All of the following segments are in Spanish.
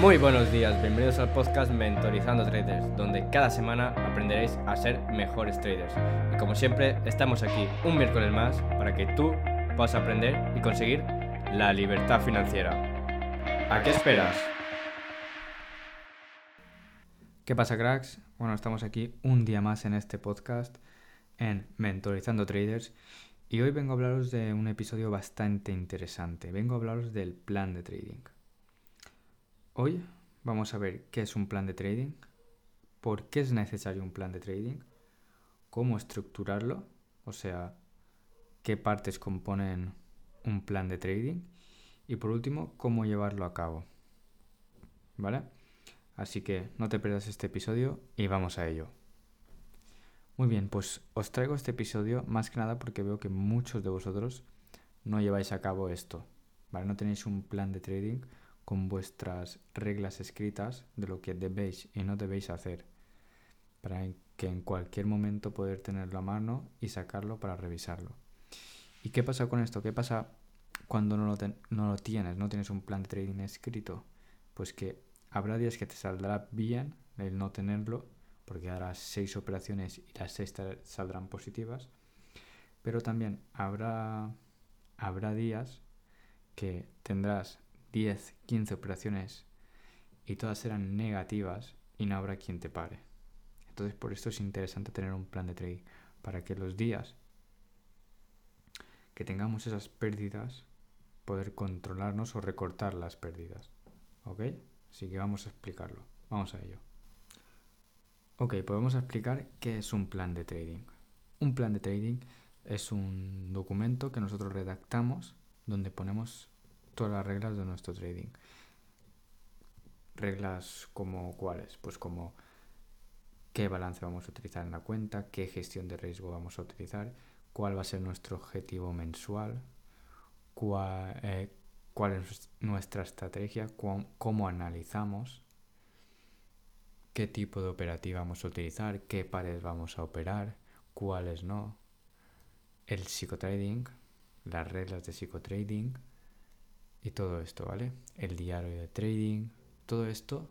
Muy buenos días, bienvenidos al podcast Mentorizando Traders, donde cada semana aprenderéis a ser mejores traders. Y como siempre, estamos aquí un miércoles más para que tú puedas aprender y conseguir la libertad financiera. ¿A qué esperas? ¿Qué pasa, cracks? Bueno, estamos aquí un día más en este podcast en Mentorizando Traders y hoy vengo a hablaros de un episodio bastante interesante. Vengo a hablaros del plan de trading. Hoy vamos a ver qué es un plan de trading, por qué es necesario un plan de trading, cómo estructurarlo, o sea, qué partes componen un plan de trading y por último, cómo llevarlo a cabo. ¿Vale? Así que no te pierdas este episodio y vamos a ello. Muy bien, pues os traigo este episodio más que nada porque veo que muchos de vosotros no lleváis a cabo esto, ¿vale? No tenéis un plan de trading con vuestras reglas escritas de lo que debéis y no debéis hacer, para que en cualquier momento poder tenerlo a mano y sacarlo para revisarlo. ¿Y qué pasa con esto? ¿Qué pasa cuando no lo, no lo tienes, no tienes un plan de trading escrito? Pues que habrá días que te saldrá bien el no tenerlo porque harás seis operaciones y las seis saldrán positivas, pero también habrá, habrá días que tendrás 10, 15 operaciones y todas serán negativas y no habrá quien te pare. Entonces por esto es interesante tener un plan de trading para que los días que tengamos esas pérdidas poder controlarnos o recortar las pérdidas. ¿Ok? Así que vamos a explicarlo. Vamos a ello. Ok, podemos explicar qué es un plan de trading. Un plan de trading es un documento que nosotros redactamos donde ponemos todas las reglas de nuestro trading. Reglas como cuáles, pues como qué balance vamos a utilizar en la cuenta, qué gestión de riesgo vamos a utilizar, cuál va a ser nuestro objetivo mensual, cuál, eh, cuál es nuestra estrategia, cómo analizamos qué tipo de operativa vamos a utilizar, qué pares vamos a operar, cuáles no, el psicotrading, las reglas de psicotrading y todo esto, ¿vale? El diario de trading, todo esto,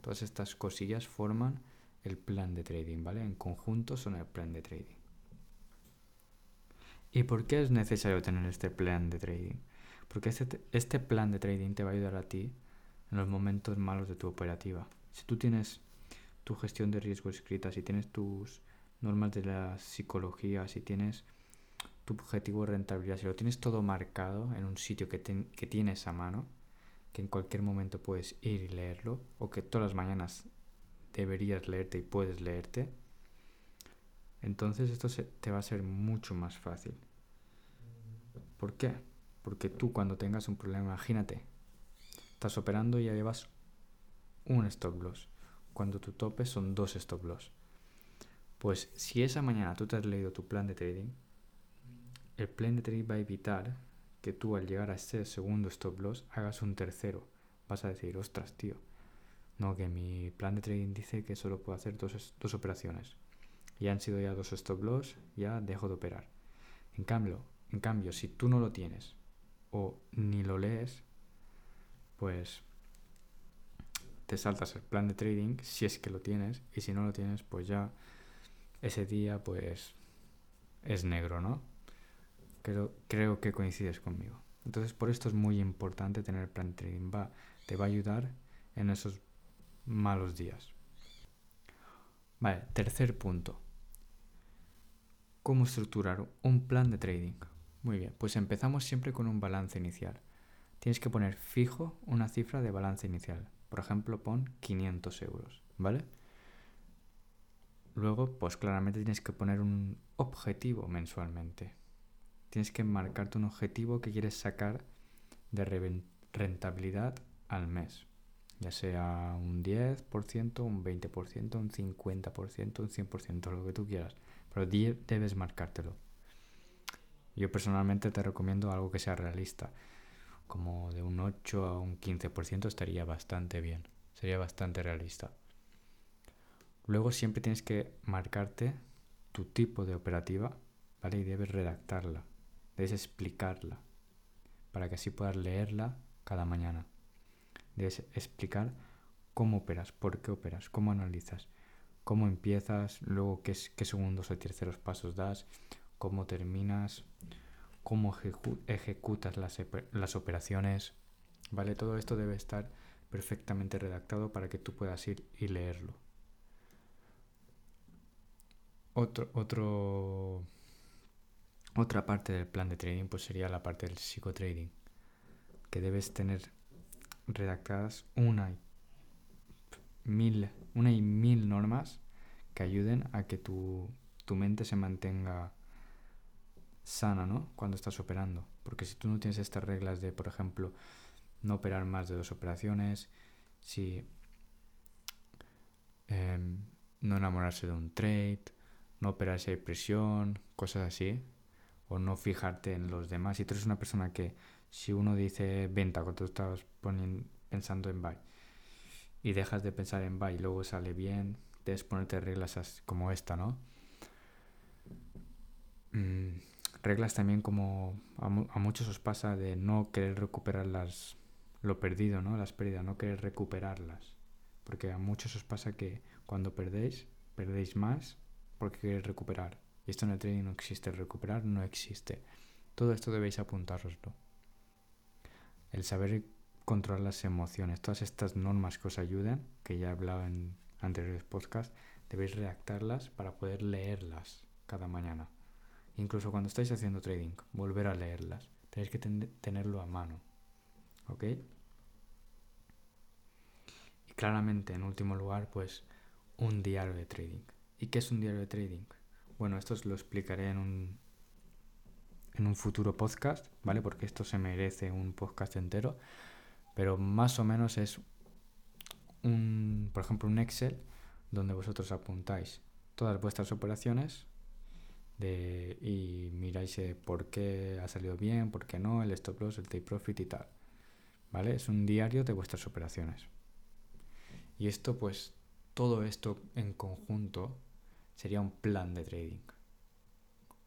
todas estas cosillas forman el plan de trading, ¿vale? En conjunto son el plan de trading. ¿Y por qué es necesario tener este plan de trading? Porque este, este plan de trading te va a ayudar a ti en los momentos malos de tu operativa. Si tú tienes tu gestión de riesgo escrita, si tienes tus normas de la psicología, si tienes tu objetivo de rentabilidad, si lo tienes todo marcado en un sitio que, que tienes a mano, que en cualquier momento puedes ir y leerlo, o que todas las mañanas deberías leerte y puedes leerte, entonces esto se, te va a ser mucho más fácil. ¿Por qué? Porque tú cuando tengas un problema, imagínate, estás operando y ya llevas un stop loss, cuando tu tope son dos stop loss. Pues si esa mañana tú te has leído tu plan de trading, el plan de trading va a evitar que tú al llegar a ese segundo stop loss hagas un tercero. Vas a decir, ostras, tío, no, que mi plan de trading dice que solo puedo hacer dos, dos operaciones. Y han sido ya dos stop loss, ya dejo de operar. En cambio, en cambio, si tú no lo tienes o ni lo lees, pues te saltas el plan de trading si es que lo tienes y si no lo tienes pues ya ese día pues es negro, ¿no? Creo, creo que coincides conmigo. Entonces por esto es muy importante tener plan trading. Va, te va a ayudar en esos malos días. Vale, tercer punto. ¿Cómo estructurar un plan de trading? Muy bien, pues empezamos siempre con un balance inicial. Tienes que poner fijo una cifra de balance inicial. Por ejemplo, pon 500 euros, ¿vale? Luego, pues claramente tienes que poner un objetivo mensualmente. Tienes que marcarte un objetivo que quieres sacar de rentabilidad al mes. Ya sea un 10%, un 20%, un 50%, un 100%, lo que tú quieras. Pero debes marcártelo. Yo personalmente te recomiendo algo que sea realista como de un 8 a un 15% estaría bastante bien, sería bastante realista. Luego siempre tienes que marcarte tu tipo de operativa, ¿vale? Y debes redactarla, debes explicarla, para que así puedas leerla cada mañana. debes explicar cómo operas, por qué operas, cómo analizas, cómo empiezas, luego qué, qué segundos o terceros pasos das, cómo terminas, cómo ejecutas las, las operaciones, ¿vale? Todo esto debe estar perfectamente redactado para que tú puedas ir y leerlo. Otro, otro, otra parte del plan de trading pues sería la parte del psicotrading, que debes tener redactadas una y mil, una y mil normas que ayuden a que tu, tu mente se mantenga sana, ¿no? Cuando estás operando. Porque si tú no tienes estas reglas de, por ejemplo, no operar más de dos operaciones, si em, no enamorarse de un trade, no operar si hay presión, cosas así, o no fijarte en los demás. Si tú eres una persona que, si uno dice venta cuando tú estás pensando en buy y dejas de pensar en buy y luego sale bien, debes ponerte reglas como esta, ¿no? Mm, reglas también como a, muchos os pasa de no querer recuperar las, lo perdido, ¿no? Las pérdidas, no querer recuperarlas. Porque a muchos os pasa que cuando perdéis, perdéis más porque queréis recuperar. Y esto en el trading no existe, recuperar no existe. Todo esto debéis apuntároslo. El saber controlar las emociones, todas estas normas que os ayuden, que ya he hablado en anteriores podcasts, debéis redactarlas para poder leerlas cada mañana. Incluso cuando estáis haciendo trading, volver a leerlas. Tenéis que tenerlo a mano. ¿Ok? Y claramente, en último lugar, pues un diario de trading. ¿Y qué es un diario de trading? Bueno, esto os lo explicaré en un, en un futuro podcast, ¿vale? Porque esto se merece un podcast entero. Pero más o menos es un, por ejemplo, un Excel donde vosotros apuntáis todas vuestras operaciones de, y miráis eh, por qué ha salido bien, por qué no, el stop loss, el take profit y tal. ¿Vale? Es un diario de vuestras operaciones. Y esto, pues, todo esto en conjunto sería un plan de trading,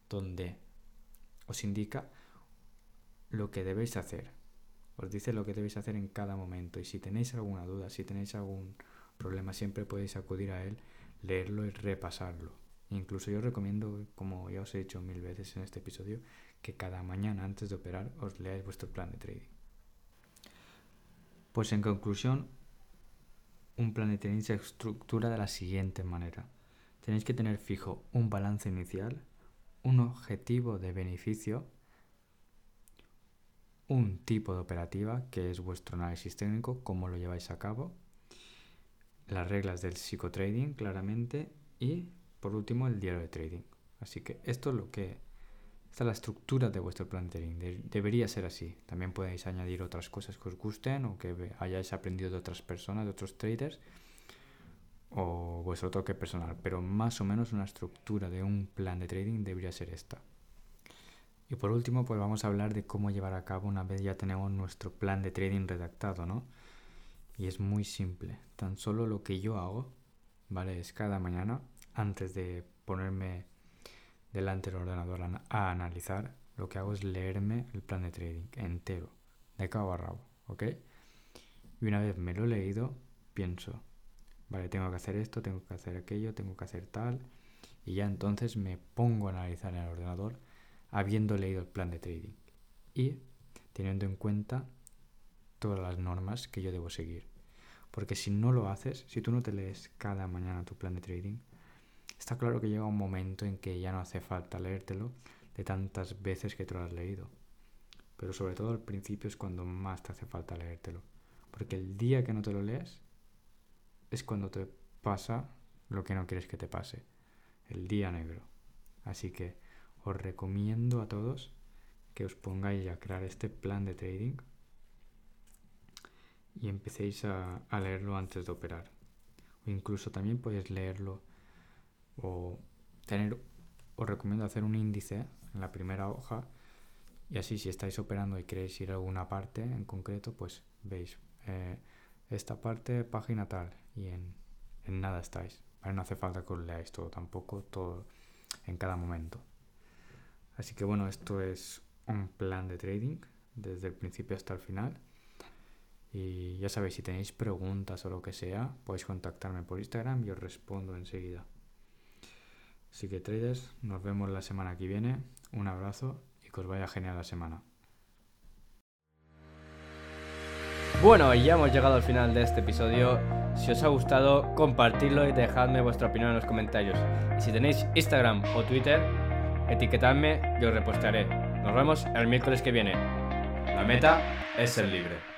donde os indica lo que debéis hacer, os dice lo que debéis hacer en cada momento y si tenéis alguna duda, si tenéis algún problema, siempre podéis acudir a él, leerlo y repasarlo. Incluso yo recomiendo, como ya os he dicho mil veces en este episodio, que cada mañana antes de operar os leáis vuestro plan de trading. Pues en conclusión, un plan de trading se estructura de la siguiente manera. Tenéis que tener fijo un balance inicial, un objetivo de beneficio, un tipo de operativa, que es vuestro análisis técnico, cómo lo lleváis a cabo, las reglas del psicotrading claramente y por último el diario de trading. Así que esto es lo que esta es la estructura de vuestro plan de trading. debería ser así. También podéis añadir otras cosas que os gusten o que hayáis aprendido de otras personas, de otros traders o vuestro toque personal. Pero más o menos una estructura de un plan de trading debería ser esta. Y por último, pues vamos a hablar de cómo llevar a cabo una vez ya tenemos nuestro plan de trading redactado, ¿no? Y es muy simple. Tan solo lo que yo hago, ¿vale? Es cada mañana, antes de ponerme delante del ordenador a, analizar, lo que hago es leerme el plan de trading entero, de cabo a rabo, ¿ok? Y una vez me lo he leído, pienso, vale, tengo que hacer esto, tengo que hacer aquello, tengo que hacer tal, y ya entonces me pongo a analizar en el ordenador habiendo leído el plan de trading y teniendo en cuenta todas las normas que yo debo seguir. Porque si no lo haces, si tú no te lees cada mañana tu plan de trading, Está claro que llega un momento en que ya no hace falta leértelo de tantas veces que te lo has leído. Pero sobre todo al principio es cuando más te hace falta leértelo. Porque el día que no te lo lees es cuando te pasa lo que no quieres que te pase. El día negro. Así que os recomiendo a todos que os pongáis a crear este plan de trading y empecéis a, leerlo antes de operar. O incluso también podéis leerlo o tener, os recomiendo hacer un índice en la primera hoja y así si estáis operando y queréis ir a alguna parte en concreto, pues veis eh, esta parte, página tal y en, nada estáis. No hace falta que os leáis todo tampoco, todo en cada momento. Así que bueno, esto es un plan de trading desde el principio hasta el final. Y ya sabéis, si tenéis preguntas o lo que sea, podéis contactarme por Instagram y os respondo enseguida. Así que traders, nos vemos la semana que viene. Un abrazo y que os vaya genial la semana. Bueno, ya hemos llegado al final de este episodio. Si os ha gustado, compartidlo y dejadme vuestra opinión en los comentarios. Y si tenéis Instagram o Twitter, etiquetadme y os repostaré. Nos vemos el miércoles que viene. La meta es ser libre.